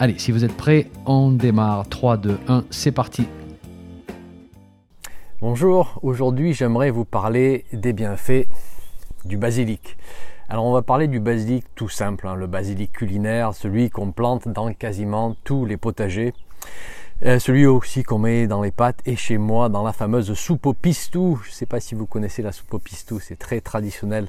Allez, si vous êtes prêts, on démarre. 3, 2, 1, c'est parti. Bonjour, aujourd'hui j'aimerais vous parler des bienfaits du basilic. Alors on va parler du basilic tout simple, hein, le basilic culinaire, celui qu'on plante dans quasiment tous les potagers. Euh, celui aussi qu'on met dans les pâtes et chez moi dans la fameuse soupe au pistou. Je ne sais pas si vous connaissez la soupe au pistou, c'est très traditionnel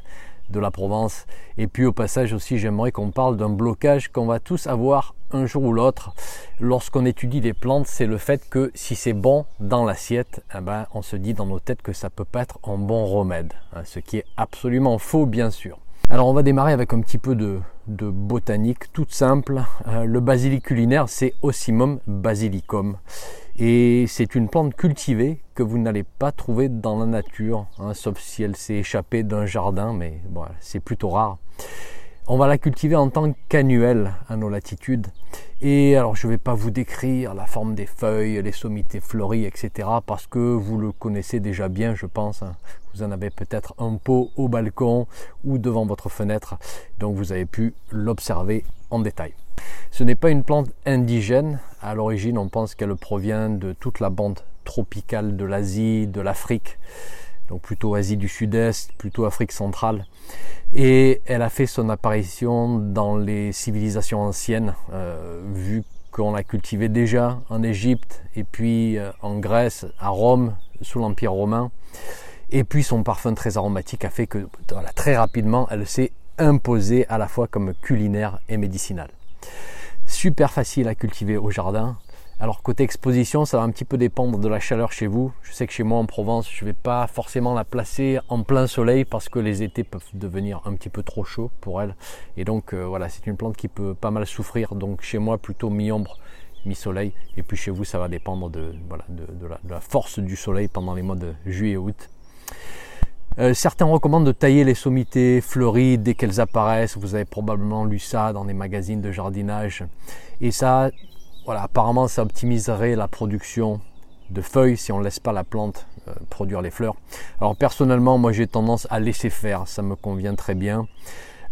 de la Provence. Et puis au passage aussi, j'aimerais qu'on parle d'un blocage qu'on va tous avoir un jour ou l'autre lorsqu'on étudie les plantes, c'est le fait que si c'est bon dans l'assiette, eh ben, on se dit dans nos têtes que ça peut pas être un bon remède, hein, ce qui est absolument faux bien sûr. Alors on va démarrer avec un petit peu de, botanique toute simple. Euh, le basilic culinaire, c'est Ocimum basilicum. Et c'est une plante cultivée que vous n'allez pas trouver dans la nature, hein, sauf si elle s'est échappée d'un jardin, mais c'est plutôt rare. On va la cultiver en tant qu'annuelle à nos latitudes. Et alors je ne vais pas vous décrire la forme des feuilles, les sommités fleuries, etc. parce que vous le connaissez déjà bien, je pense. Hein. Vous en avez peut-être un pot au balcon ou devant votre fenêtre, donc vous avez pu l'observer en détail. Ce n'est pas une plante indigène. À l'origine, on pense qu'elle provient de toute la bande tropicale de l'Asie, de l'Afrique, donc plutôt Asie du Sud-Est, plutôt Afrique centrale. Et elle a fait son apparition dans les civilisations anciennes, euh, vu qu'on l'a cultivée déjà en Égypte et puis euh, en Grèce, à Rome, sous l'Empire romain. Et puis son parfum très aromatique a fait que très rapidement, elle s'est imposée à la fois comme culinaire et médicinale. Super facile à cultiver au jardin. Alors côté exposition, ça va un petit peu dépendre de la chaleur chez vous. Je sais que chez moi en Provence, je ne vais pas forcément la placer en plein soleil parce que les étés peuvent devenir un petit peu trop chauds pour elle. Et donc euh, voilà, c'est une plante qui peut pas mal souffrir. Donc chez moi plutôt mi-ombre, mi-soleil. Et puis chez vous, ça va dépendre de, la, force du soleil pendant les mois de juillet et août. Euh, certains recommandent de tailler les sommités fleuries dès qu'elles apparaissent. Vous avez probablement lu ça dans des magazines de jardinage. Et ça, voilà, apparemment, ça optimiserait la production de feuilles si on ne laisse pas la plante euh, produire les fleurs. Alors personnellement, moi j'ai tendance à laisser faire. Ça me convient très bien.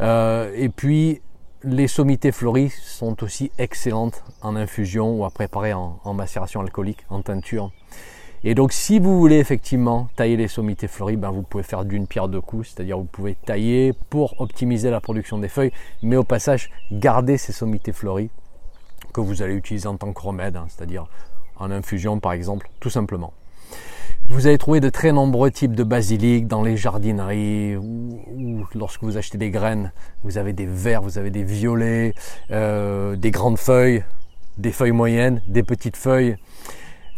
Euh, et puis, les sommités fleuries sont aussi excellentes en infusion ou à préparer en macération alcoolique, en teinture. Et donc si vous voulez effectivement tailler les sommités fleuries, ben, vous pouvez faire d'une pierre deux coups, c'est-à-dire vous pouvez tailler pour optimiser la production des feuilles, mais au passage garder ces sommités fleuries que vous allez utiliser en tant que remède, hein, c'est-à-dire en infusion par exemple, tout simplement. Vous allez trouver de très nombreux types de basilic dans les jardineries ou, lorsque vous achetez des graines, vous avez des verts, vous avez des violets, euh, des grandes feuilles, des feuilles moyennes, des petites feuilles.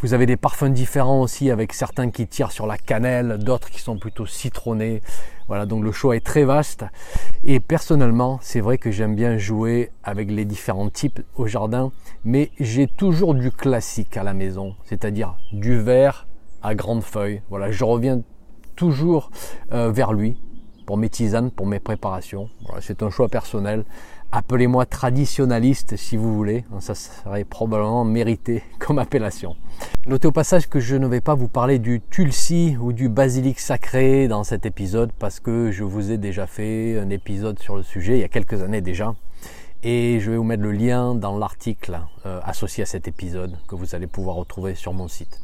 Vous avez des parfums différents aussi avec certains qui tirent sur la cannelle, d'autres qui sont plutôt citronnés. Voilà, donc le choix est très vaste. Et personnellement, c'est vrai que j'aime bien jouer avec les différents types au jardin, mais j'ai toujours du classique à la maison, c'est-à-dire du vert à grandes feuilles. Voilà, je reviens toujours euh, vers lui pour mes tisanes, pour mes préparations. Voilà, c'est un choix personnel. Appelez-moi traditionnaliste si vous voulez, ça serait probablement mérité comme appellation. Notez au passage que je ne vais pas vous parler du tulsi ou du basilic sacré dans cet épisode parce que je vous ai déjà fait un épisode sur le sujet il y a quelques années déjà. Et je vais vous mettre le lien dans l'article euh, associé à cet épisode que vous allez pouvoir retrouver sur mon site.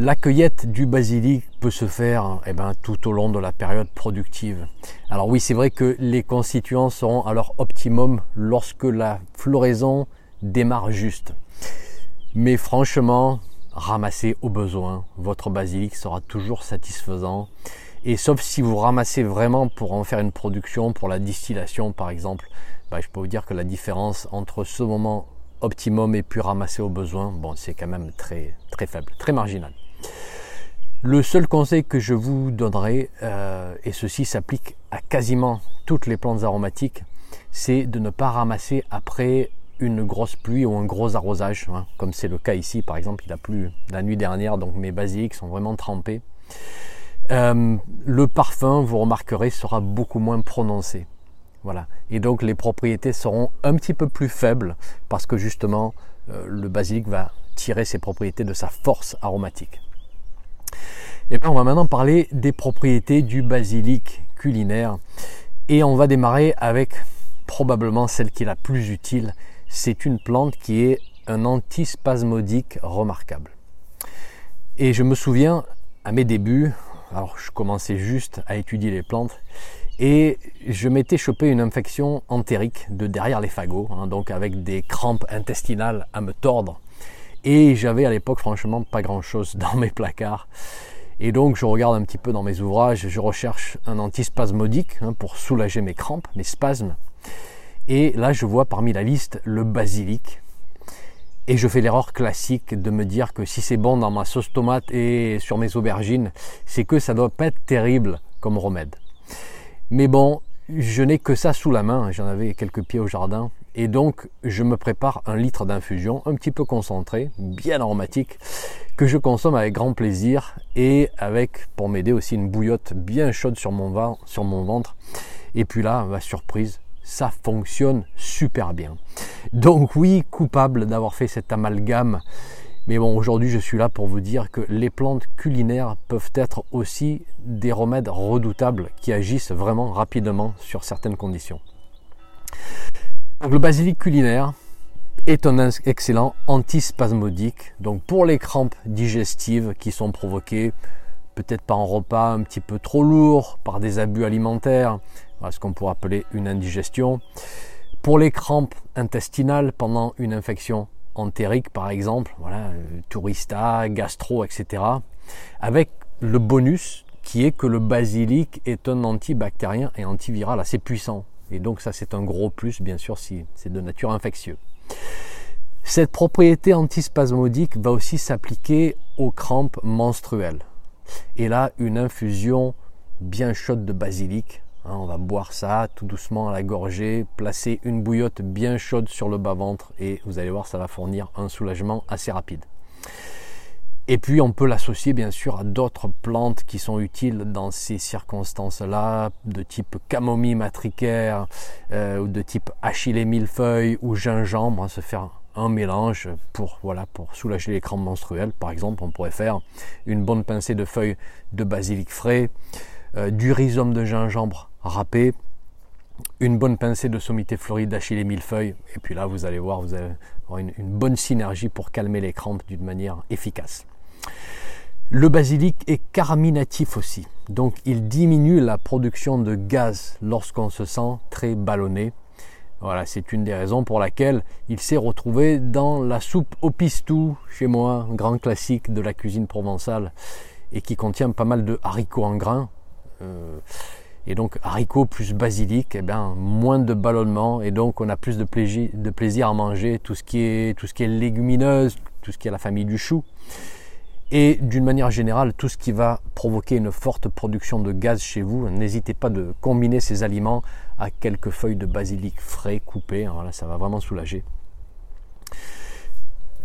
La cueillette du basilic peut se faire eh ben, tout au long de la période productive. Alors oui, c'est vrai que les constituants seront à leur optimum lorsque la floraison démarre juste. Mais franchement, ramassez au besoin. Votre basilic sera toujours satisfaisant. Et sauf si vous ramassez vraiment pour en faire une production, pour la distillation par exemple, bah, je peux vous dire que la différence entre ce moment optimum et puis ramasser au besoin, c'est quand même très faible, très marginal. Le seul conseil que je vous donnerai, euh, et ceci s'applique à quasiment toutes les plantes aromatiques, c'est de ne pas ramasser après une grosse pluie ou un gros arrosage, hein, comme c'est le cas ici par exemple, il a plu la nuit dernière, donc mes basiliques sont vraiment trempés. Euh, le parfum, vous remarquerez, sera beaucoup moins prononcé. Voilà. Et donc les propriétés seront un petit peu plus faibles parce que justement euh, le basilic va tirer ses propriétés de sa force aromatique. Et bien on va maintenant parler des propriétés du basilic culinaire et on va démarrer avec probablement celle qui est la plus utile. C'est une plante qui est un antispasmodique remarquable. Et je me souviens à mes débuts, alors je commençais juste à étudier les plantes et je m'étais chopé une infection entérique de derrière les fagots, hein, donc avec des crampes intestinales à me tordre. Et j'avais à l'époque franchement pas grand chose dans mes placards. Et donc je regarde un petit peu dans mes ouvrages, je recherche un antispasmodique hein, pour soulager mes crampes, mes spasmes. Et là je vois parmi la liste le basilic. Et je fais l'erreur classique de me dire que si c'est bon dans ma sauce tomate et sur mes aubergines, c'est que ça doit pas être terrible comme remède. Mais bon, je n'ai que ça sous la main, j'en avais quelques pieds au jardin, et donc je me prépare un litre d'infusion, un petit peu concentré, bien aromatique, que je consomme avec grand plaisir, et avec, pour m'aider aussi, une bouillotte bien chaude sur mon, sur mon ventre. Et puis là, ma surprise, ça fonctionne super bien. Donc oui, coupable d'avoir fait cet amalgame. Mais bon, aujourd'hui, je suis là pour vous dire que les plantes culinaires peuvent être aussi des remèdes redoutables qui agissent vraiment rapidement sur certaines conditions. Donc, le basilic culinaire est un excellent antispasmodique. Donc pour les crampes digestives qui sont provoquées peut-être par un repas un petit peu trop lourd, par des abus alimentaires, ce qu'on pourrait appeler une indigestion. Pour les crampes intestinales pendant une infection entérique par exemple, voilà, euh, tourista, gastro, etc. Avec le bonus qui est que le basilic est un antibactérien et antiviral assez puissant. Et donc ça c'est un gros plus bien sûr si c'est de nature infectieuse. Cette propriété antispasmodique va aussi s'appliquer aux crampes menstruelles. Et là, une infusion bien chaude de basilic Hein, on va boire ça tout doucement à la gorgée, placer une bouillotte bien chaude sur le bas-ventre et vous allez voir, ça va fournir un soulagement assez rapide. Et puis on peut l'associer bien sûr à d'autres plantes qui sont utiles dans ces circonstances-là, de type camomille matricaire, euh, ou de type achillée millefeuille ou gingembre, hein, se faire un mélange pour, voilà, pour soulager les crampes menstruelles. Par exemple, on pourrait faire une bonne pincée de feuilles de basilic frais, euh, du rhizome de gingembre râpé, une bonne pincée de sommité fleurie d'achillée millefeuille, et puis là vous allez voir, vous allez avoir une bonne synergie pour calmer les crampes d'une manière efficace. Le basilic est carminatif aussi, donc il diminue la production de gaz lorsqu'on se sent très ballonné. Voilà, c'est une des raisons pour laquelle il s'est retrouvé dans la soupe au pistou chez moi, grand classique de la cuisine provençale et qui contient pas mal de haricots en grains, euh, et donc haricots plus basilic, eh bien, moins de ballonnement et donc on a plus de plaisir, de plaisir à manger tout ce, qui est, tout ce qui est légumineuse, tout ce qui est la famille du chou. Et d'une manière générale, tout ce qui va provoquer une forte production de gaz chez vous, n'hésitez pas de combiner ces aliments à quelques feuilles de basilic frais coupées. Voilà, ça va vraiment soulager.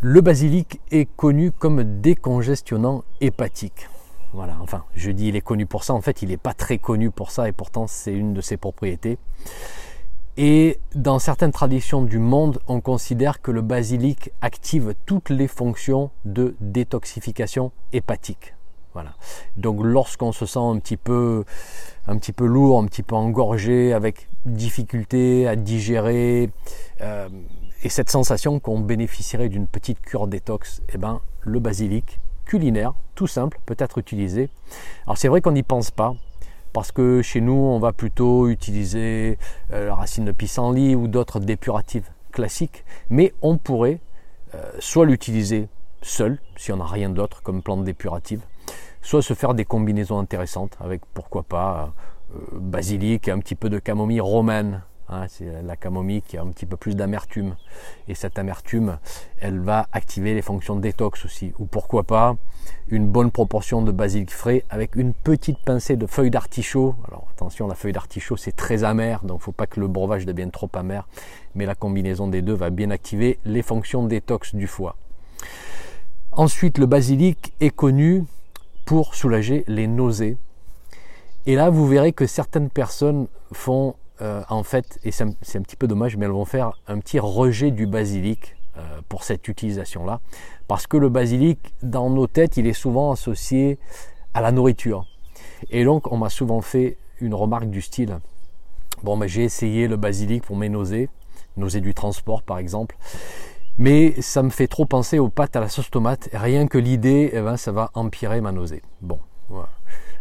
Le basilic est connu comme décongestionnant hépatique. Voilà, enfin, je dis il est connu pour ça, en fait, il n'est pas très connu pour ça, et pourtant, c'est une de ses propriétés. Et dans certaines traditions du monde, on considère que le basilic active toutes les fonctions de détoxification hépatique. Voilà. Donc lorsqu'on se sent un petit peu un petit peu lourd, un petit peu engorgé, avec difficulté à digérer, euh, et cette sensation qu'on bénéficierait d'une petite cure détox, eh ben, le basilic culinaire, tout simple, peut être utilisé. Alors c'est vrai qu'on n'y pense pas, parce que chez nous, on va plutôt utiliser euh, la racine de pissenlit ou d'autres dépuratifs classiques, mais on pourrait euh, soit l'utiliser seul, si on n'a rien d'autre comme plante dépurative, soit se faire des combinaisons intéressantes avec pourquoi pas euh, basilic et un petit peu de camomille romaine Hein, c'est la camomille qui a un petit peu plus d'amertume. Et cette amertume, elle va activer les fonctions détox aussi. Ou pourquoi pas une bonne proportion de basilic frais avec une petite pincée de feuilles d'artichaut. Alors attention, la feuille d'artichaut c'est très amer, donc il ne faut pas que le breuvage devienne trop amer. Mais la combinaison des deux va bien activer les fonctions détox du foie. Ensuite, le basilic est connu pour soulager les nausées. Et là, vous verrez que certaines personnes font euh, en fait, et c'est un, petit peu dommage, mais elles vont faire un petit rejet du basilic euh, pour cette utilisation-là. Parce que le basilic, dans nos têtes, il est souvent associé à la nourriture. Et donc, on m'a souvent fait une remarque du style Bon, ben, j'ai essayé le basilic pour mes nausées, nausées du transport par exemple, mais ça me fait trop penser aux pâtes à la sauce tomate. Rien que l'idée, eh ben, ça va empirer ma nausée. Bon, voilà.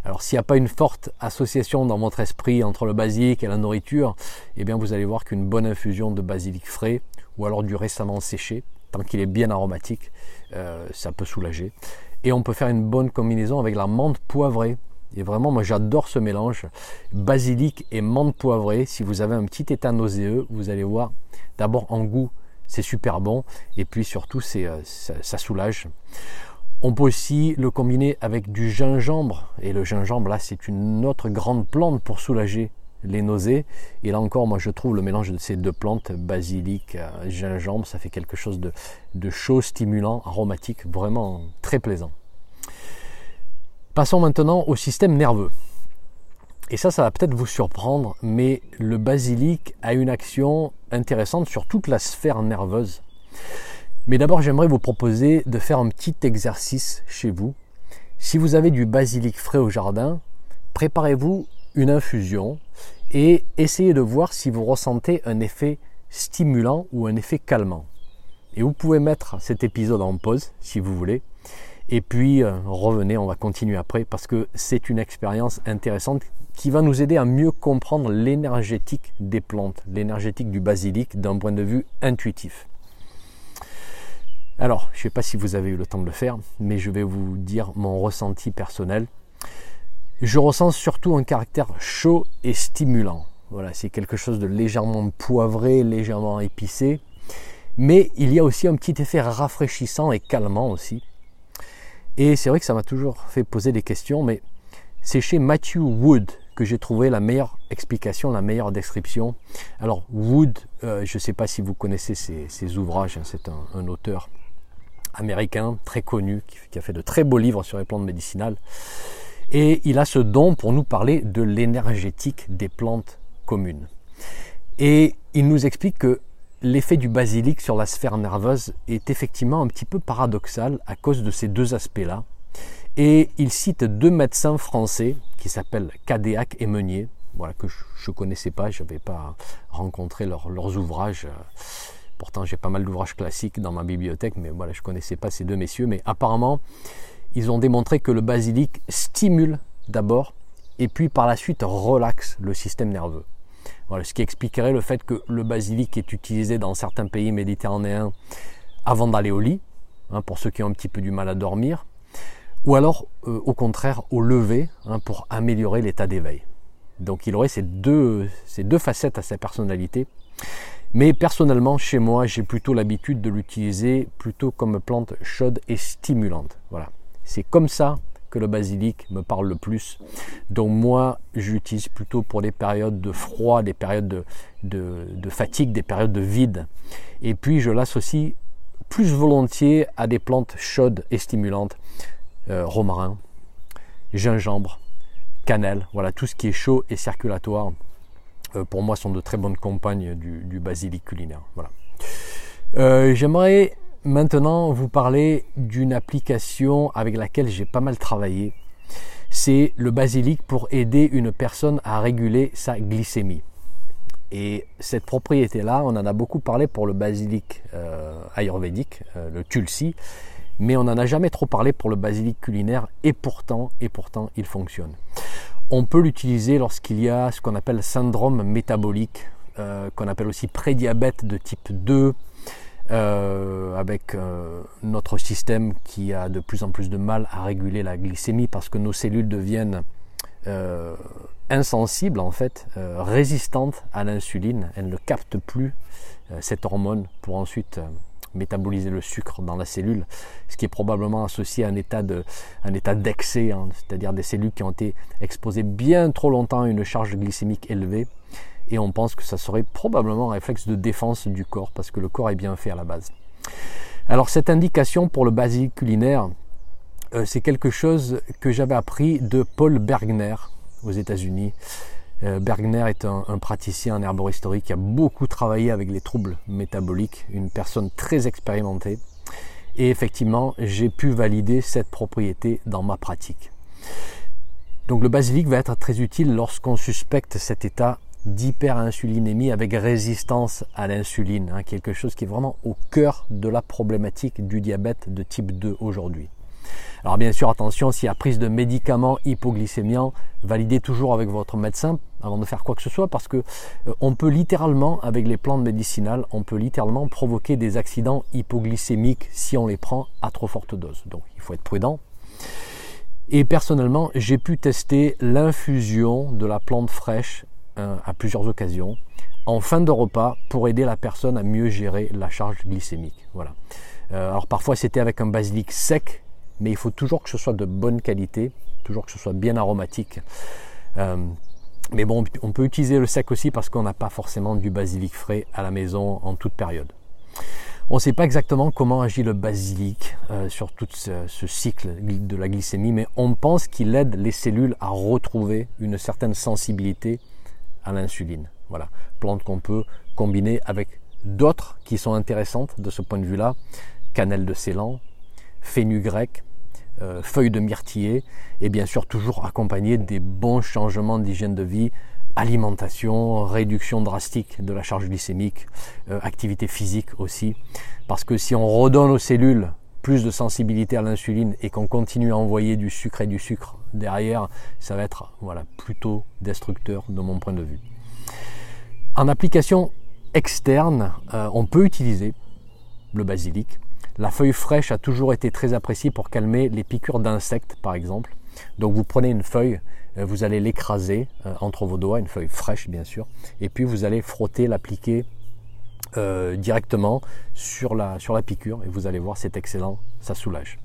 Alors s'il n'y a pas une forte association dans votre esprit entre le basilic et la nourriture, eh bien vous allez voir qu'une bonne infusion de basilic frais ou alors du récemment séché, tant qu'il est bien aromatique, euh, ça peut soulager. Et on peut faire une bonne combinaison avec la menthe poivrée. Et vraiment, moi j'adore ce mélange basilic et menthe poivrée. Si vous avez un petit état nauséeux, vous allez voir, d'abord en goût, c'est super bon. Et puis surtout, c'est, euh, ça soulage. On peut aussi le combiner avec du gingembre. Et le gingembre, là, c'est une autre grande plante pour soulager les nausées. Et là encore, moi, je trouve le mélange de ces deux plantes, basilic, euh, gingembre, ça fait quelque chose de, de chaud, stimulant, aromatique, vraiment très plaisant. Passons maintenant au système nerveux. Et ça, ça va peut-être vous surprendre, mais le basilic a une action intéressante sur toute la sphère nerveuse. Mais d'abord, j'aimerais vous proposer de faire un petit exercice chez vous. Si vous avez du basilic frais au jardin, préparez-vous une infusion et essayez de voir si vous ressentez un effet stimulant ou un effet calmant. Et vous pouvez mettre cet épisode en pause si vous voulez. Et puis euh, revenez, on va continuer après parce que c'est une expérience intéressante qui va nous aider à mieux comprendre l'énergétique des plantes, l'énergétique du basilic d'un point de vue intuitif. Alors, je ne sais pas si vous avez eu le temps de le faire, mais je vais vous dire mon ressenti personnel. Je ressens surtout un caractère chaud et stimulant. Voilà, c'est quelque chose de légèrement poivré, légèrement épicé. Mais il y a aussi un petit effet rafraîchissant et calmant aussi. Et c'est vrai que ça m'a toujours fait poser des questions, mais c'est chez Matthew Wood que j'ai trouvé la meilleure explication, la meilleure description. Alors Wood, euh, je ne sais pas si vous connaissez ses, ouvrages, hein, c'est un, auteur américain très connu qui, a fait de très beaux livres sur les plantes médicinales. Et il a ce don pour nous parler de l'énergétique des plantes communes. Et il nous explique que l'effet du basilic sur la sphère nerveuse est effectivement un petit peu paradoxal à cause de ces deux aspects-là. Et il cite deux médecins français qui s'appellent Cadéac et Meunier, voilà, que je ne connaissais pas, je n'avais pas rencontré leurs ouvrages. Pourtant, j'ai pas mal d'ouvrages classiques dans ma bibliothèque, mais voilà, je ne connaissais pas ces deux messieurs. Mais apparemment, ils ont démontré que le basilic stimule d'abord et puis par la suite relaxe le système nerveux. Voilà, ce qui expliquerait le fait que le basilic est utilisé dans certains pays méditerranéens avant d'aller au lit, hein, pour ceux qui ont un petit peu du mal à dormir, ou alors euh, au contraire au lever hein, pour améliorer l'état d'éveil. Donc il aurait ces deux, ces deux facettes à sa personnalité. Mais personnellement, chez moi, j'ai plutôt l'habitude de l'utiliser plutôt comme plante chaude et stimulante. Voilà. C'est comme ça que le basilic me parle le plus. Donc moi, j'utilise plutôt pour des périodes de froid, des périodes de, fatigue, des périodes de vide. Et puis je l'associe plus volontiers à des plantes chaudes et stimulantes. Euh, romarin, gingembre, cannelle, voilà, tout ce qui est chaud et circulatoire. Euh, pour moi sont de très bonnes compagnes du, basilic culinaire. Euh, j'aimerais maintenant vous parler d'une application avec laquelle j'ai pas mal travaillé. C'est le basilic pour aider une personne à réguler sa glycémie. Et cette propriété-là, on en a beaucoup parlé pour le basilic ayurvédique, le tulsi, mais on n'en a jamais trop parlé pour le basilic culinaire, et pourtant, et pourtant, il fonctionne. On peut l'utiliser lorsqu'il y a ce qu'on appelle syndrome métabolique, euh, qu'on appelle aussi prédiabète de type 2, euh, avec euh, notre système qui a de plus en plus de mal à réguler la glycémie parce que nos cellules deviennent insensible en fait, euh, résistante à l'insuline. Elle ne capte plus cette hormone pour ensuite métaboliser le sucre dans la cellule, ce qui est probablement associé à un état état d'excès, hein, c'est-à-dire des cellules qui ont été exposées bien trop longtemps à une charge glycémique élevée. Et on pense que ça serait probablement un réflexe de défense du corps, parce que le corps est bien fait à la base. Alors cette indication pour le basilic culinaire, euh, c'est quelque chose que j'avais appris de Paul Bergner aux États-Unis. Euh, Bergner est un, praticien en herboristerie qui a beaucoup travaillé avec les troubles métaboliques, une personne très expérimentée. Et effectivement, j'ai pu valider cette propriété dans ma pratique. Donc le basilic va être très utile lorsqu'on suspecte cet état d'hyperinsulinémie avec résistance à l'insuline, hein, quelque chose qui est vraiment au cœur de la problématique du diabète de type 2 aujourd'hui. Alors bien sûr, attention, s'il y a prise de médicaments hypoglycémiants, validez toujours avec votre médecin avant de faire quoi que ce soit, parce que euh, on peut littéralement, avec les plantes médicinales, on peut littéralement provoquer des accidents hypoglycémiques si on les prend à trop forte dose. Donc il faut être prudent. Et personnellement, j'ai pu tester l'infusion de la plante fraîche euh, à plusieurs occasions en fin de repas pour aider la personne à mieux gérer la charge glycémique. Voilà. Euh, alors parfois c'était avec un basilic sec mais il faut toujours que ce soit de bonne qualité, toujours que ce soit bien aromatique. Euh, mais bon, on peut utiliser le sec aussi parce qu'on n'a pas forcément du basilic frais à la maison en toute période. On ne sait pas exactement comment agit le basilic euh, sur tout ce, cycle de la glycémie, mais on pense qu'il aide les cellules à retrouver une certaine sensibilité à l'insuline. Voilà, plante qu'on peut combiner avec d'autres qui sont intéressantes de ce point de vue-là, cannelle de Ceylan, grec, euh, feuilles de myrtiller et bien sûr toujours accompagné des bons changements d'hygiène de vie, alimentation, réduction drastique de la charge glycémique, euh, activité physique aussi. Parce que si on redonne aux cellules plus de sensibilité à l'insuline et qu'on continue à envoyer du sucre et du sucre derrière, ça va être voilà, plutôt destructeur de mon point de vue. En application externe, euh, on peut utiliser le basilic la feuille fraîche a toujours été très appréciée pour calmer les piqûres d'insectes, par exemple. Donc vous prenez une feuille, euh, vous allez l'écraser euh, entre vos doigts, une feuille fraîche bien sûr, et puis vous allez frotter, l'appliquer euh, directement sur la, sur la piqûre, et vous allez voir, c'est excellent, ça soulage.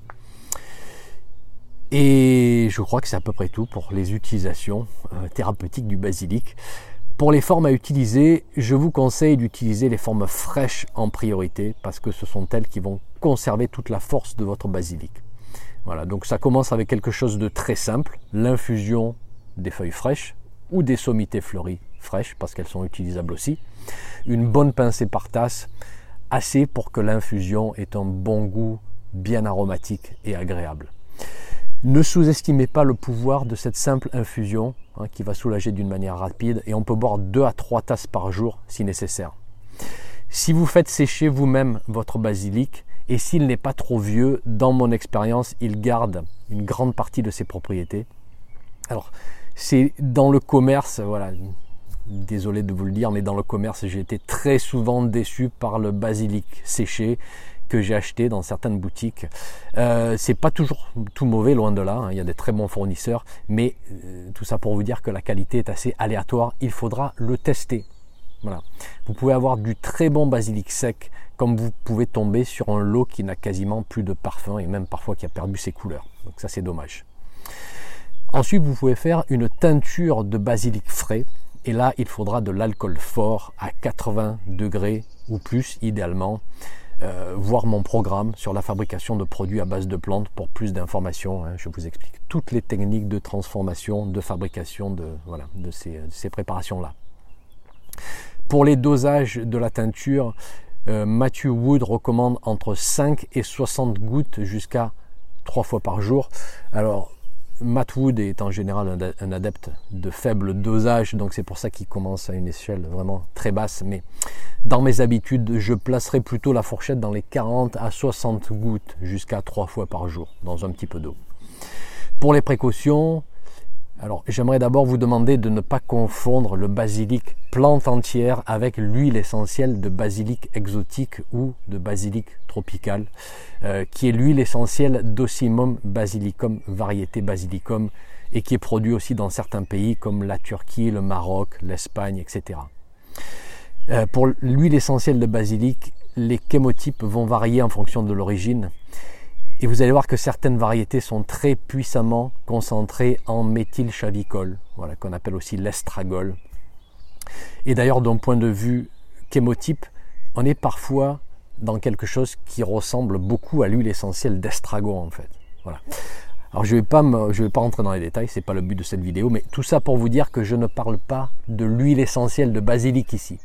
Et je crois que c'est à peu près tout pour les utilisations thérapeutiques du basilic. Pour les formes à utiliser, je vous conseille d'utiliser les formes fraîches en priorité parce que ce sont elles qui vont conserver toute la force de votre basilic. Voilà, donc ça commence avec quelque chose de très simple, l'infusion des feuilles fraîches ou des sommités fleuries fraîches parce qu'elles sont utilisables aussi. Une bonne pincée par tasse, assez pour que l'infusion ait un bon goût bien aromatique et agréable. Ne sous-estimez pas le pouvoir de cette simple infusion hein, qui va soulager d'une manière rapide et on peut boire 2 à 3 tasses par jour si nécessaire. Si vous faites sécher vous-même votre basilic et s'il n'est pas trop vieux, dans mon expérience, il garde une grande partie de ses propriétés. Alors, c'est dans le commerce, voilà, désolé de vous le dire, mais dans le commerce, j'ai été très souvent déçu par le basilic séché que j'ai acheté dans certaines boutiques. Euh, c'est pas toujours tout mauvais, loin de là. Hein. Il y a des très bons fournisseurs, mais euh, tout ça pour vous dire que la qualité est assez aléatoire. Il faudra le tester. Voilà. Vous pouvez avoir du très bon basilic sec, comme vous pouvez tomber sur un lot qui n'a quasiment plus de parfum et même parfois qui a perdu ses couleurs. Donc ça c'est dommage. Ensuite, vous pouvez faire une teinture de basilic frais. Et là, il faudra de l'alcool fort à 80 degrés ou plus, idéalement. Euh, voir mon programme sur la fabrication de produits à base de plantes pour plus d'informations. Hein. je vous explique toutes les techniques de transformation, de fabrication de, voilà, de ces, préparations-là. Pour les dosages de la teinture, euh, Matthew Wood recommande entre 5 et 60 gouttes jusqu'à 3 fois par jour. Alors, Matt Wood est en général un adepte de faible dosage, donc c'est pour ça qu'il commence à une échelle vraiment très basse. Mais dans mes habitudes, je placerai plutôt la fourchette dans les 40 à 60 gouttes jusqu'à 3 fois par jour dans un petit peu d'eau. Pour les précautions, alors j'aimerais d'abord vous demander de ne pas confondre le basilic plante entière avec l'huile essentielle de basilic exotique ou de basilic tropical, euh, qui est l'huile essentielle d'Ocimum basilicum, variété basilicum, et qui est produit aussi dans certains pays comme la Turquie, le Maroc, l'Espagne, etc. Euh, pour l'huile essentielle de basilic, les chémotypes vont varier en fonction de l'origine. Et vous allez voir que certaines variétés sont très puissamment concentrées en méthylchavicol, voilà, qu'on appelle aussi l'estragol. Et d'ailleurs, d'un point de vue chémotype, on est parfois dans quelque chose qui ressemble beaucoup à l'huile essentielle d'estragon en fait. Voilà. Alors je ne vais, pas vais pas rentrer dans les détails, ce n'est pas le but de cette vidéo, mais tout ça pour vous dire que je ne parle pas de l'huile essentielle de basilic ici.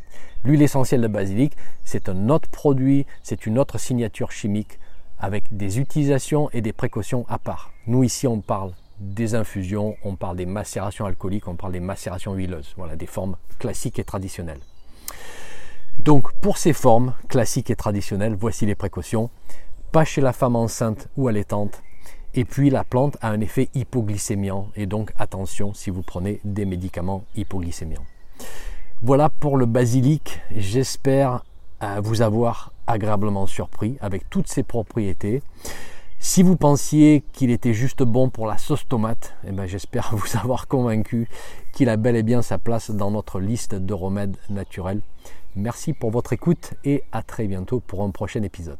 L'huile essentielle de basilic, c'est un autre produit, c'est une autre signature chimique avec des utilisations et des précautions à part. Nous ici on parle des infusions, on parle des macérations alcooliques, on parle des macérations huileuses, voilà, des formes classiques et traditionnelles. Donc pour ces formes classiques et traditionnelles, voici les précautions. Pas chez la femme enceinte ou allaitante. Et puis la plante a un effet hypoglycémiant et donc attention si vous prenez des médicaments hypoglycémiants. Voilà pour le basilic. J'espère euh, vous avoir agréablement surpris avec toutes ses propriétés. Si vous pensiez qu'il était juste bon pour la sauce tomate, eh ben j'espère vous avoir convaincu qu'il a bel et bien sa place dans notre liste de remèdes naturels. Merci pour votre écoute et à très bientôt pour un prochain épisode.